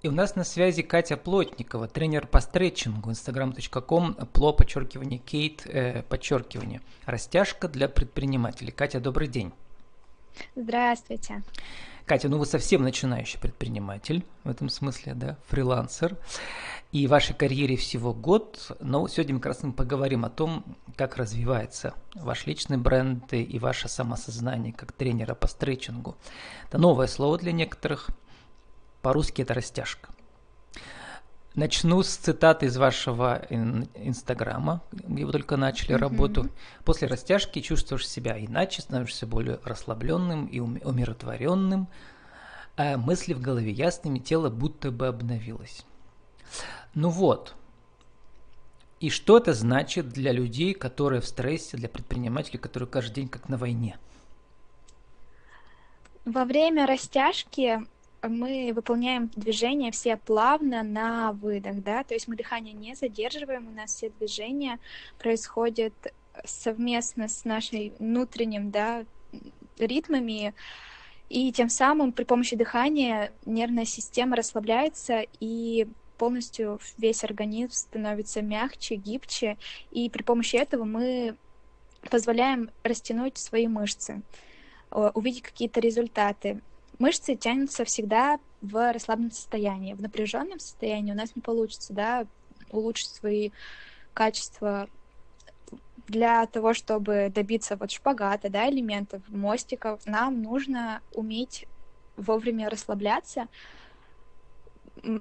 И у нас на связи Катя Плотникова, тренер по стретчингу, instagram.com, пло, подчеркивание, кейт, э, подчеркивание, растяжка для предпринимателей. Катя, добрый день. Здравствуйте. Катя, ну вы совсем начинающий предприниматель в этом смысле, да, фрилансер. И вашей карьере всего год, но сегодня мы как раз мы поговорим о том, как развивается ваш личный бренд и ваше самосознание как тренера по стретчингу. Это новое слово для некоторых – по-русски это растяжка. Начну с цитаты из вашего инстаграма, где вы только начали mm-hmm. работу. После растяжки чувствуешь себя иначе, становишься более расслабленным и умиротворенным, а мысли в голове ясными, тело будто бы обновилось. Ну вот. И что это значит для людей, которые в стрессе, для предпринимателей, которые каждый день как на войне? Во время растяжки мы выполняем движения все плавно на выдох, да, то есть мы дыхание не задерживаем, у нас все движения происходят совместно с нашей внутренним, да, ритмами, и тем самым при помощи дыхания нервная система расслабляется и полностью весь организм становится мягче, гибче, и при помощи этого мы позволяем растянуть свои мышцы, увидеть какие-то результаты. Мышцы тянутся всегда в расслабленном состоянии. В напряженном состоянии у нас не получится, да, улучшить свои качества для того, чтобы добиться вот шпагата, да, элементов, мостиков, нам нужно уметь вовремя расслабляться.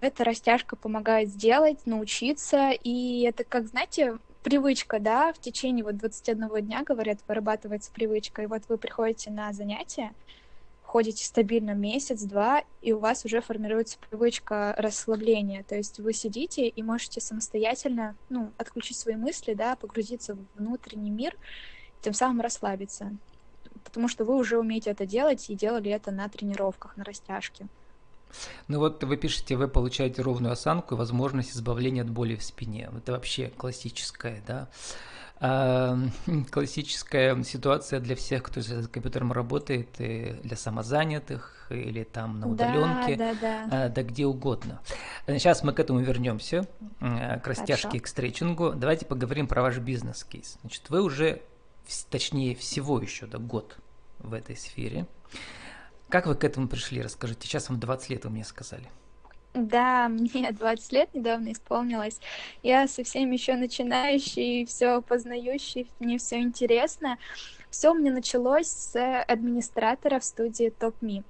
Эта растяжка помогает сделать, научиться, и это, как, знаете, привычка, да, в течение вот 21 дня, говорят, вырабатывается привычка, и вот вы приходите на занятия, ходите стабильно месяц-два, и у вас уже формируется привычка расслабления. То есть вы сидите и можете самостоятельно ну, отключить свои мысли, да, погрузиться в внутренний мир, тем самым расслабиться. Потому что вы уже умеете это делать и делали это на тренировках, на растяжке. Ну вот вы пишете, вы получаете ровную осанку и возможность избавления от боли в спине. Это вообще классическое, да, классическая ситуация для всех, кто с компьютером работает, и для самозанятых или там на удаленке, да, да, да. А, да где угодно. Сейчас мы к этому вернемся, к растяжке, Хорошо. к стретчингу. Давайте поговорим про ваш бизнес-кейс. Значит, вы уже, точнее, всего еще да, год в этой сфере. Как вы к этому пришли? Расскажите. Сейчас вам 20 лет, вы мне сказали. Да, мне 20 лет недавно исполнилось. Я совсем еще начинающий, все познающий, мне все интересно. Все меня началось с администратора в студии TopMe.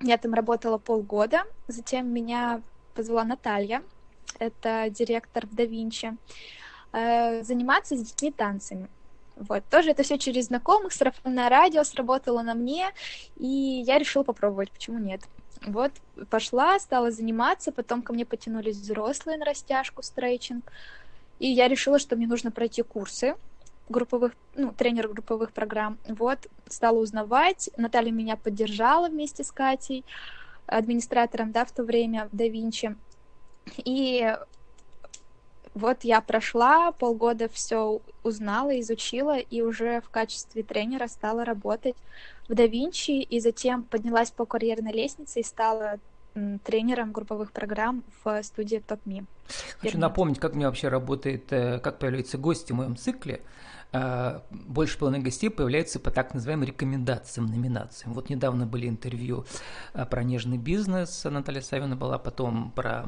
Я там работала полгода, затем меня позвала Наталья, это директор в DaVinci, э, заниматься с детьми танцами. Вот, тоже это все через знакомых, сарафанное радио сработало на мне, и я решила попробовать, почему нет. Вот пошла, стала заниматься, потом ко мне потянулись взрослые на растяжку, стрейчинг, и я решила, что мне нужно пройти курсы групповых, ну, тренер групповых программ. Вот, стала узнавать, Наталья меня поддержала вместе с Катей, администратором, да, в то время в DaVinci. И вот я прошла, полгода все узнала, изучила, и уже в качестве тренера стала работать в DaVinci, и затем поднялась по карьерной лестнице и стала тренером групповых программ в студии TopMe. Хочу напомнить, как мне вообще работает, э, как появляются гости в моем цикле. Э, больше половины гостей появляются по так называемым рекомендациям, номинациям. Вот недавно были интервью э, про нежный бизнес, Наталья Савина была, потом про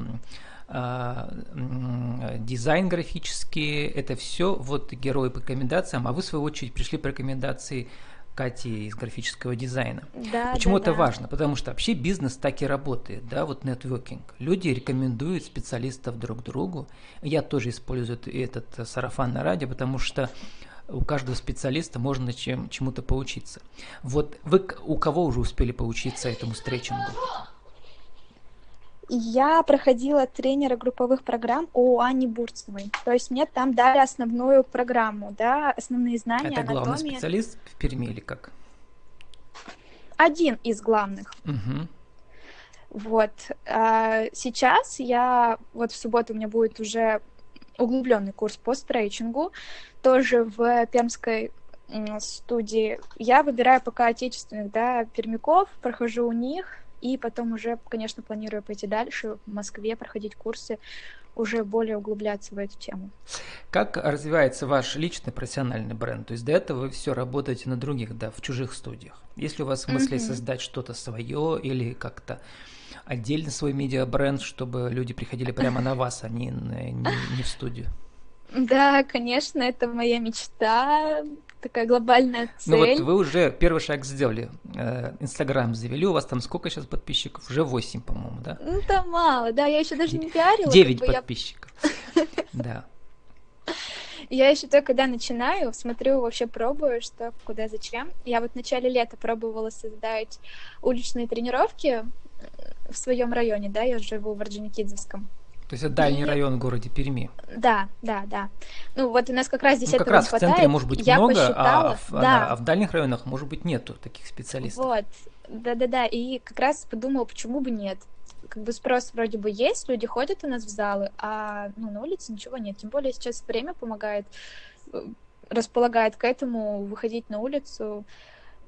дизайн графический, это все вот герои по рекомендациям, а вы, в свою очередь, пришли по рекомендации Кати из графического дизайна. Да, Почему да, это да. важно? Потому что вообще бизнес так и работает, да, вот нетворкинг. Люди рекомендуют специалистов друг другу. Я тоже использую этот сарафан на радио, потому что у каждого специалиста можно чем, чему-то поучиться. Вот вы у кого уже успели поучиться этому стретчингу? Я проходила тренера групповых программ у Ани Бурцевой. То есть мне там дали основную программу, да, основные знания, Это главный анатомии. специалист в Перми или как? Один из главных. Угу. Вот. А сейчас я, вот в субботу у меня будет уже углубленный курс по стрейчингу, тоже в пермской студии. Я выбираю пока отечественных, да, пермяков, прохожу у них, и потом уже, конечно, планирую пойти дальше в Москве, проходить курсы, уже более углубляться в эту тему. Как развивается ваш личный профессиональный бренд? То есть до этого вы все работаете на других, да, в чужих студиях. Если у вас в мысли mm-hmm. создать что-то свое или как-то отдельно свой медиа-бренд, чтобы люди приходили прямо на вас, а не, не, не в студию? Да, конечно, это моя мечта, такая глобальная цель. Ну вот вы уже первый шаг сделали. Э, Инстаграм завели, у вас там сколько сейчас подписчиков? Уже 8, по-моему, да? Ну, там мало, да, я еще даже не пиарила. 9 как бы подписчиков, да. Я еще только когда начинаю, смотрю, вообще пробую, что, куда, зачем. Я вот в начале лета пробовала создать уличные тренировки в своем районе, да, я живу в Орджоникидзевском. То есть это дальний и... район в городе Перми. Да, да, да. Ну вот у нас как раз здесь ну, как этого раз хватает. в центре может быть Я много, посчитала, а, в, да. да, а в дальних районах может быть нету таких специалистов. Вот, да-да-да. И как раз подумала, почему бы нет. Как бы спрос вроде бы есть, люди ходят у нас в залы, а ну, на улице ничего нет. Тем более сейчас время помогает, э, располагает к этому выходить на улицу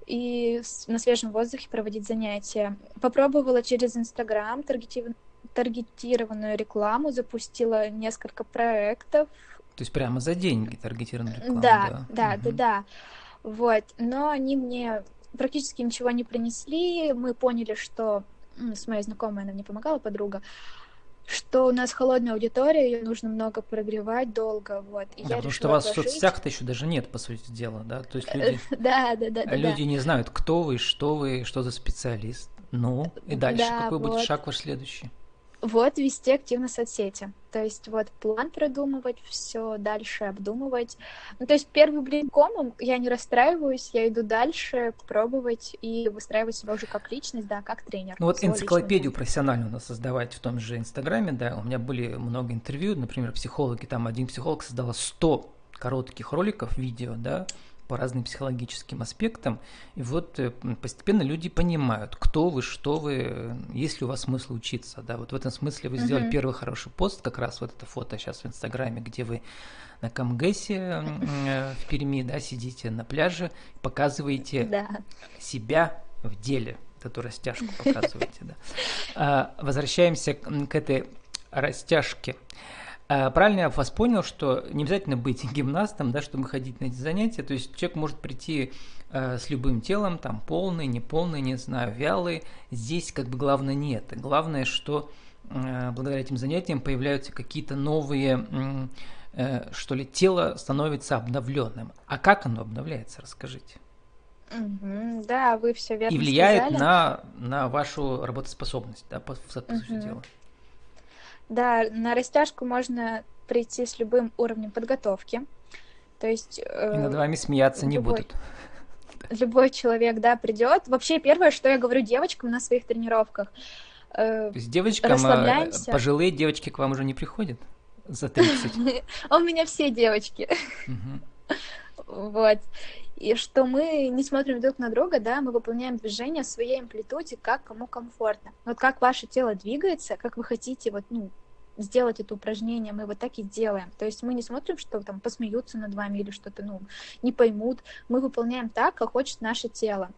и на свежем воздухе проводить занятия. Попробовала через Инстаграм таргетированно таргетированную рекламу, запустила несколько проектов. То есть прямо за деньги таргетированную рекламу? Да, да, да, угу. да, да. Вот, но они мне практически ничего не принесли. Мы поняли, что с моей знакомой, она мне помогала, подруга, что у нас холодная аудитория, ее нужно много прогревать долго, вот. И да, я потому что вас вложить... в соцсетях-то еще даже нет, по сути дела, да? То есть люди, да, да, да, люди не знают, кто вы, что вы, что за специалист. Ну, и дальше да, какой вот. будет шаг ваш следующий? Вот вести активно соцсети. То есть вот план продумывать, все дальше обдумывать. Ну, то есть первый блин комом я не расстраиваюсь, я иду дальше пробовать и выстраивать себя уже как личность, да, как тренер. Ну вот энциклопедию личного. профессиональную надо создавать в том же Инстаграме, да, у меня были много интервью, например, психологи, там один психолог создал 100 коротких роликов, видео, да, по разным психологическим аспектам. И вот э, постепенно люди понимают, кто вы, что вы, есть ли у вас смысл учиться. Да, вот в этом смысле вы сделали uh-huh. первый хороший пост, как раз вот это фото сейчас в Инстаграме, где вы на Камгэсе э, в Перми, да, сидите на пляже, показываете да. себя в деле, эту растяжку показываете. Да. А, возвращаемся к этой растяжке. А, правильно я вас понял, что не обязательно быть гимнастом, да, чтобы ходить на эти занятия. То есть человек может прийти э, с любым телом, там полный, неполный, не знаю, вялый. Здесь как бы главное не это. Главное, что э, благодаря этим занятиям появляются какие-то новые, э, что ли, тело становится обновленным. А как оно обновляется, расскажите. Угу, да, вы все верно И влияет сказали. на, на вашу работоспособность, да, по, по угу. сути дела. Да, на растяжку можно прийти с любым уровнем подготовки. То есть... Э, И над вами смеяться не любой, будут. Любой человек, да, придет. Вообще, первое, что я говорю девочкам на своих тренировках. Э, То есть девочкам, э, пожилые девочки к вам уже не приходят за 30? У меня все девочки. Вот. И что мы не смотрим друг на друга, да, мы выполняем движение в своей амплитуде, как кому комфортно. Вот как ваше тело двигается, как вы хотите вот, ну, сделать это упражнение, мы вот так и делаем. То есть мы не смотрим, что там посмеются над вами или что-то, ну, не поймут. Мы выполняем так, как хочет наше тело.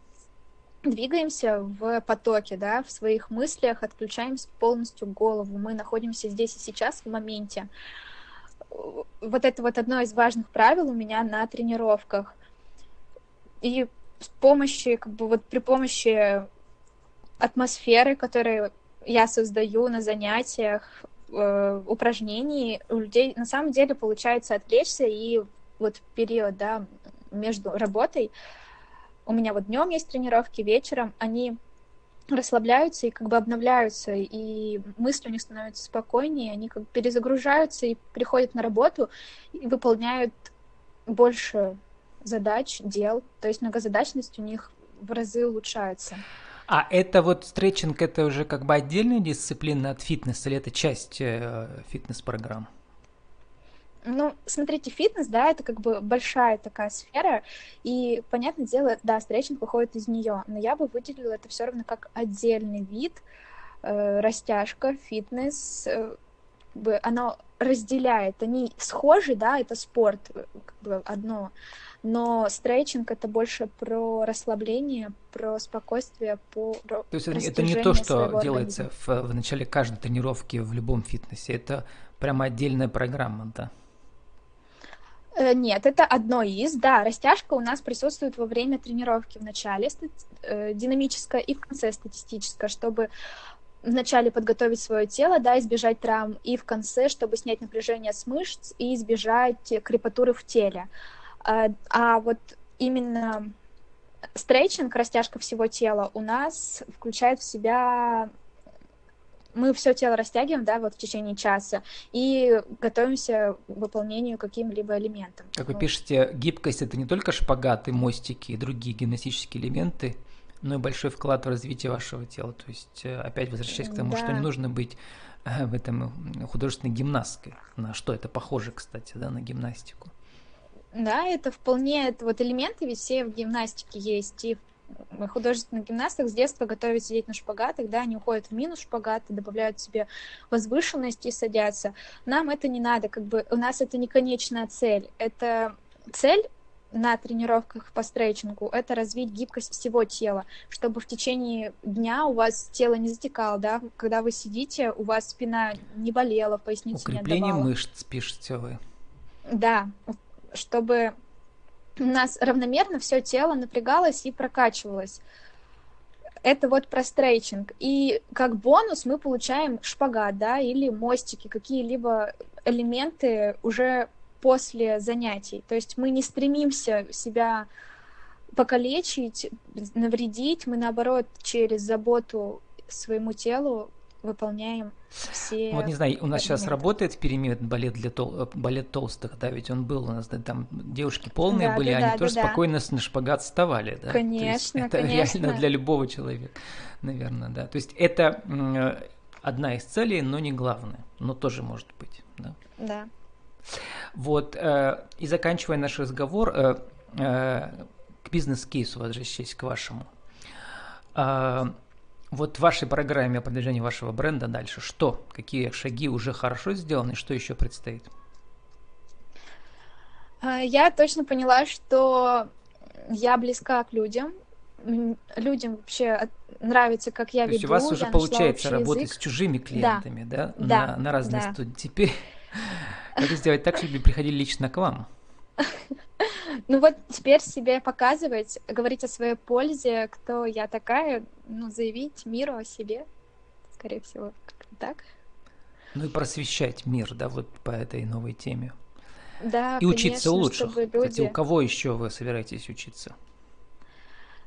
Двигаемся в потоке, да, в своих мыслях, отключаем полностью голову. Мы находимся здесь и сейчас в моменте. Вот это вот одно из важных правил у меня на тренировках – и с помощью, как бы вот при помощи атмосферы, которую я создаю на занятиях, э, упражнений, у людей на самом деле получается отвлечься, и вот период, да, между работой, у меня вот днем есть тренировки, вечером они расслабляются и как бы обновляются, и мысли у них становятся спокойнее, они как бы перезагружаются и приходят на работу и выполняют больше задач, дел. То есть многозадачность у них в разы улучшается. А это вот стретчинг, это уже как бы отдельная дисциплина от фитнеса или это часть э, фитнес-программ? Ну, смотрите, фитнес, да, это как бы большая такая сфера, и, понятное дело, да, стретчинг выходит из нее, но я бы выделила это все равно как отдельный вид, э, растяжка, фитнес, э, бы оно разделяет. Они схожи, да, это спорт, бы одно, но стретчинг это больше про расслабление, про спокойствие, по То есть это не то, что делается в, в начале каждой тренировки в любом фитнесе, это прямо отдельная программа, да? Э, нет, это одно из, да, растяжка у нас присутствует во время тренировки в начале э, динамическая и в конце статистическая, чтобы вначале подготовить свое тело, да, избежать травм, и в конце, чтобы снять напряжение с мышц и избежать крепатуры в теле. А, а вот именно стретчинг, растяжка всего тела у нас включает в себя мы все тело растягиваем, да, вот в течение часа, и готовимся к выполнению каким-либо элементом. Как вы пишете, гибкость это не только шпагаты, мостики и другие гимнастические элементы, но и большой вклад в развитие вашего тела. То есть, э, опять возвращаясь к тому, да. что не нужно быть э, в этом художественной гимнасткой. На что это похоже, кстати, да, на гимнастику. Да, это вполне это вот элементы ведь все в гимнастике есть. И в художественных гимнастах с детства готовят сидеть на шпагатах, да, они уходят в минус шпагаты, добавляют себе возвышенность и садятся. Нам это не надо, как бы у нас это не конечная цель. Это цель на тренировках по стретчингу, это развить гибкость всего тела, чтобы в течение дня у вас тело не затекало, да, когда вы сидите, у вас спина не болела, поясница Укрепление не отдавала. мышц, пишете вы. Да, чтобы у нас равномерно все тело напрягалось и прокачивалось. Это вот про стрейчинг. И как бонус мы получаем шпагат, да, или мостики, какие-либо элементы уже после занятий. То есть мы не стремимся себя покалечить, навредить, мы наоборот через заботу своему телу выполняем все. Вот не знаю, у нас сейчас работает в периметр балет для тол э, балет толстых, да, ведь он был у нас, да, там девушки полные да, были, да, они да, тоже да, спокойно да. на шпагат вставали, да. Конечно, это конечно. реально для любого человека, наверное, да. То есть это э, одна из целей, но не главная, но тоже может быть, да. Да. Вот, э, и заканчивая наш разговор, э, э, к бизнес-кейсу возвращаясь к вашему. Э, вот в вашей программе о продвижении вашего бренда дальше что? Какие шаги уже хорошо сделаны, что еще предстоит? А, я точно поняла, что я близка к людям. Людям вообще нравится, как я То веду. есть у вас уже получается работать язык. с чужими клиентами, да? Да, на, на разные да. студии. Теперь как сделать так, чтобы приходили лично к вам? Ну вот теперь себе показывать, говорить о своей пользе, кто я такая, ну, заявить миру о себе, скорее всего, так. Ну и просвещать мир, да, вот по этой новой теме. Да, И учиться конечно, лучше. Люди... Кстати, у кого еще вы собираетесь учиться?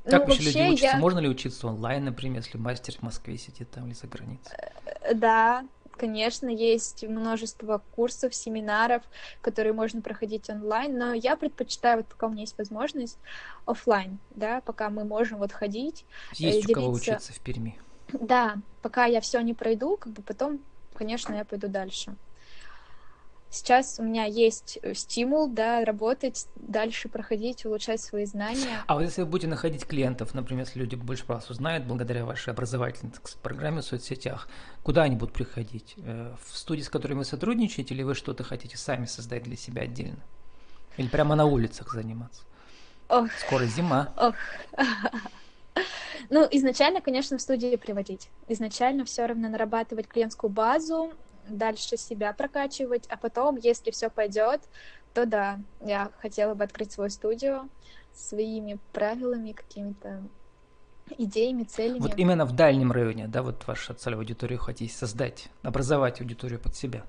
Ну, как ну, вообще люди учатся? Я... Можно ли учиться онлайн, например, если мастер в Москве сидит там или за границей? Э, да, Конечно, есть множество курсов, семинаров, которые можно проходить онлайн, но я предпочитаю, вот пока у меня есть возможность, офлайн, да, пока мы можем вот ходить. Есть делиться... у кого учиться в Перми. Да, пока я все не пройду, как бы потом, конечно, я пойду дальше. Сейчас у меня есть э, стимул, да, работать, дальше проходить, улучшать свои знания. А вот если вы будете находить клиентов, например, если люди больше про вас узнают благодаря вашей образовательной программе в соцсетях, куда они будут приходить? Э, в студии, с которыми вы сотрудничаете, или вы что-то хотите сами создать для себя отдельно? Или прямо на улицах заниматься? Ох. Скоро зима. Ох. Ну, изначально, конечно, в студии приводить. Изначально все равно нарабатывать клиентскую базу, дальше себя прокачивать, а потом, если все пойдет, то да, я хотела бы открыть свою студию своими правилами, какими-то идеями, целями. Вот именно в дальнем районе, да, вот ваша целевая аудиторию хотите создать, образовать аудиторию под себя?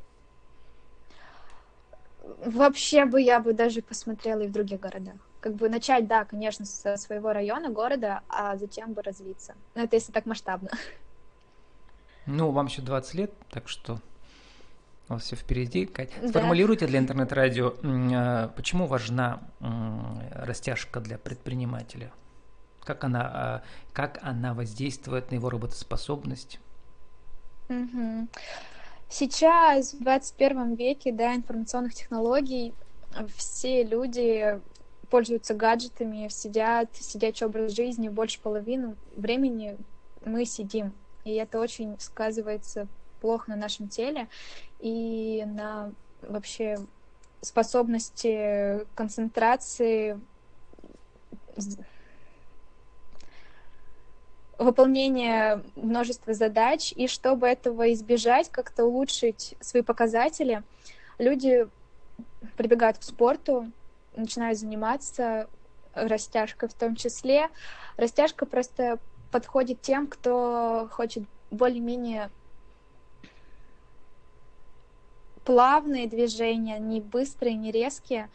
Вообще бы я бы даже посмотрела и в других городах. Как бы начать, да, конечно, со своего района, города, а затем бы развиться. Ну, это если так масштабно. Ну, вам еще 20 лет, так что у вас все впереди. Кать, да. сформулируйте для интернет-радио, а, почему важна растяжка для предпринимателя? Как она, а, как она воздействует на его работоспособность? Угу. Сейчас, в 21 веке, да, информационных технологий, все люди пользуются гаджетами, сидят, сидячий образ жизни, больше половины времени мы сидим. И это очень сказывается плохо на нашем теле и на вообще способности концентрации, выполнения множества задач, и чтобы этого избежать, как-то улучшить свои показатели, люди прибегают к спорту, начинают заниматься растяжкой в том числе. Растяжка просто подходит тем, кто хочет более-менее плавные движения, не быстрые, не резкие.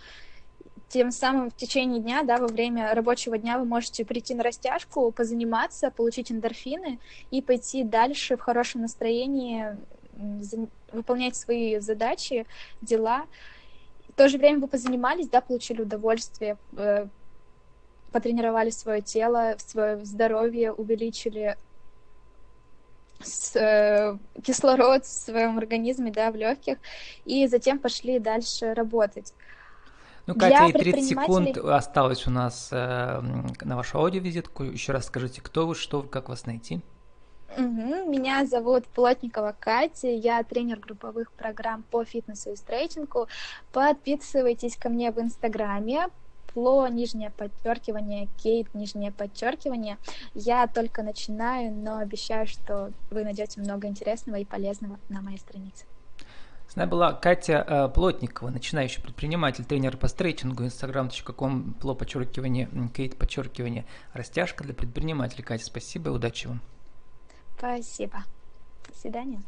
Тем самым в течение дня, да, во время рабочего дня вы можете прийти на растяжку, позаниматься, получить эндорфины и пойти дальше в хорошем настроении, выполнять свои задачи, дела. В то же время вы позанимались, да, получили удовольствие, э, потренировали свое тело, свое здоровье, увеличили с, э, кислород в своем организме, да, в легких, и затем пошли дальше работать. Ну, Катя, и 30 секунд осталось у нас э, на вашу аудиовизитку. Еще раз скажите, кто вы, что вы, как вас найти? Угу. Меня зовут Плотникова Катя, я тренер групповых программ по фитнесу и стретчингу. Подписывайтесь ко мне в Инстаграме, Фло, нижнее подчеркивание, Кейт, нижнее подчеркивание. Я только начинаю, но обещаю, что вы найдете много интересного и полезного на моей странице. С нами была Катя э, Плотникова, начинающий предприниматель, тренер по стретчингу, instagram.com, пло подчеркивание, Кейт подчеркивание, растяжка для предпринимателей. Катя, спасибо и удачи вам. Спасибо. До свидания.